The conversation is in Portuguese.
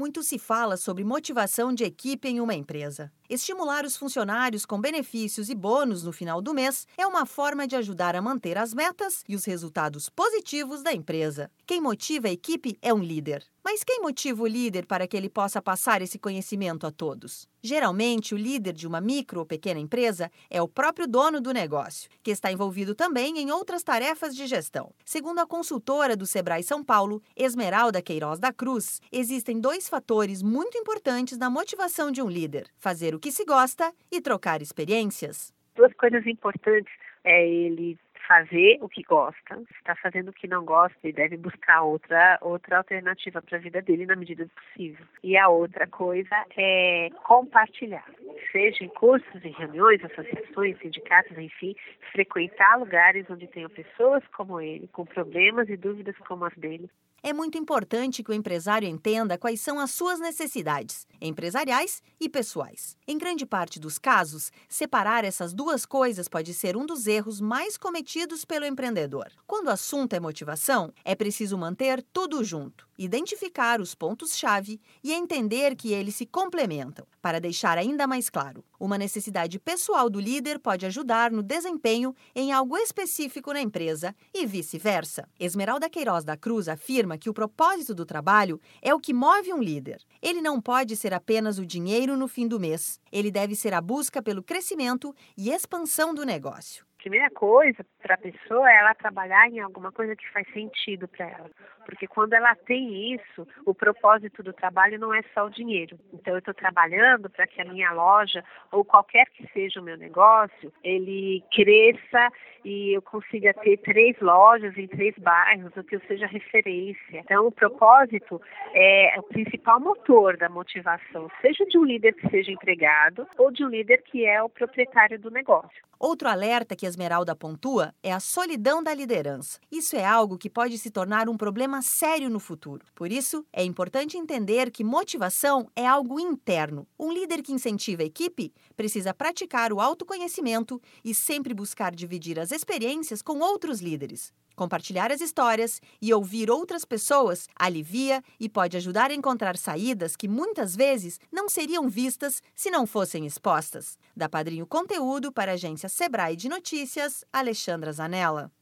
muito se fala sobre motivação de equipe em uma empresa. Estimular os funcionários com benefícios e bônus no final do mês é uma forma de ajudar a manter as metas e os resultados positivos da empresa. Quem motiva a equipe é um líder. Mas quem motiva o líder para que ele possa passar esse conhecimento a todos? Geralmente, o líder de uma micro ou pequena empresa é o próprio dono do negócio, que está envolvido também em outras tarefas de gestão. Segundo a consultora do Sebrae São Paulo, Esmeralda Queiroz da Cruz, existem dois fatores muito importantes na motivação de um líder: fazer o que se gosta e trocar experiências. Duas coisas importantes é ele fazer o que gosta, está fazendo o que não gosta, ele deve buscar outra, outra alternativa para a vida dele na medida do possível. E a outra coisa é compartilhar, seja em cursos, em reuniões, associações, sindicatos, enfim, frequentar lugares onde tenham pessoas como ele, com problemas e dúvidas como as dele, é muito importante que o empresário entenda quais são as suas necessidades, empresariais e pessoais. Em grande parte dos casos, separar essas duas coisas pode ser um dos erros mais cometidos pelo empreendedor. Quando o assunto é motivação, é preciso manter tudo junto, identificar os pontos-chave e entender que eles se complementam. Para deixar ainda mais claro, uma necessidade pessoal do líder pode ajudar no desempenho em algo específico na empresa e vice-versa. Esmeralda Queiroz da Cruz afirma que o propósito do trabalho é o que move um líder. Ele não pode ser apenas o dinheiro no fim do mês. Ele deve ser a busca pelo crescimento e expansão do negócio primeira coisa para a pessoa é ela trabalhar em alguma coisa que faz sentido para ela. Porque quando ela tem isso, o propósito do trabalho não é só o dinheiro. Então, eu estou trabalhando para que a minha loja, ou qualquer que seja o meu negócio, ele cresça e eu consiga ter três lojas em três bairros, ou que eu seja referência. Então, o propósito é o principal motor da motivação, seja de um líder que seja empregado ou de um líder que é o proprietário do negócio. Outro alerta que Esmeralda pontua é a solidão da liderança. Isso é algo que pode se tornar um problema sério no futuro. Por isso, é importante entender que motivação é algo interno. Um líder que incentiva a equipe precisa praticar o autoconhecimento e sempre buscar dividir as experiências com outros líderes. Compartilhar as histórias e ouvir outras pessoas alivia e pode ajudar a encontrar saídas que muitas vezes não seriam vistas se não fossem expostas. Da Padrinho Conteúdo para a agência Sebrae de Notícias, Alexandra Zanella.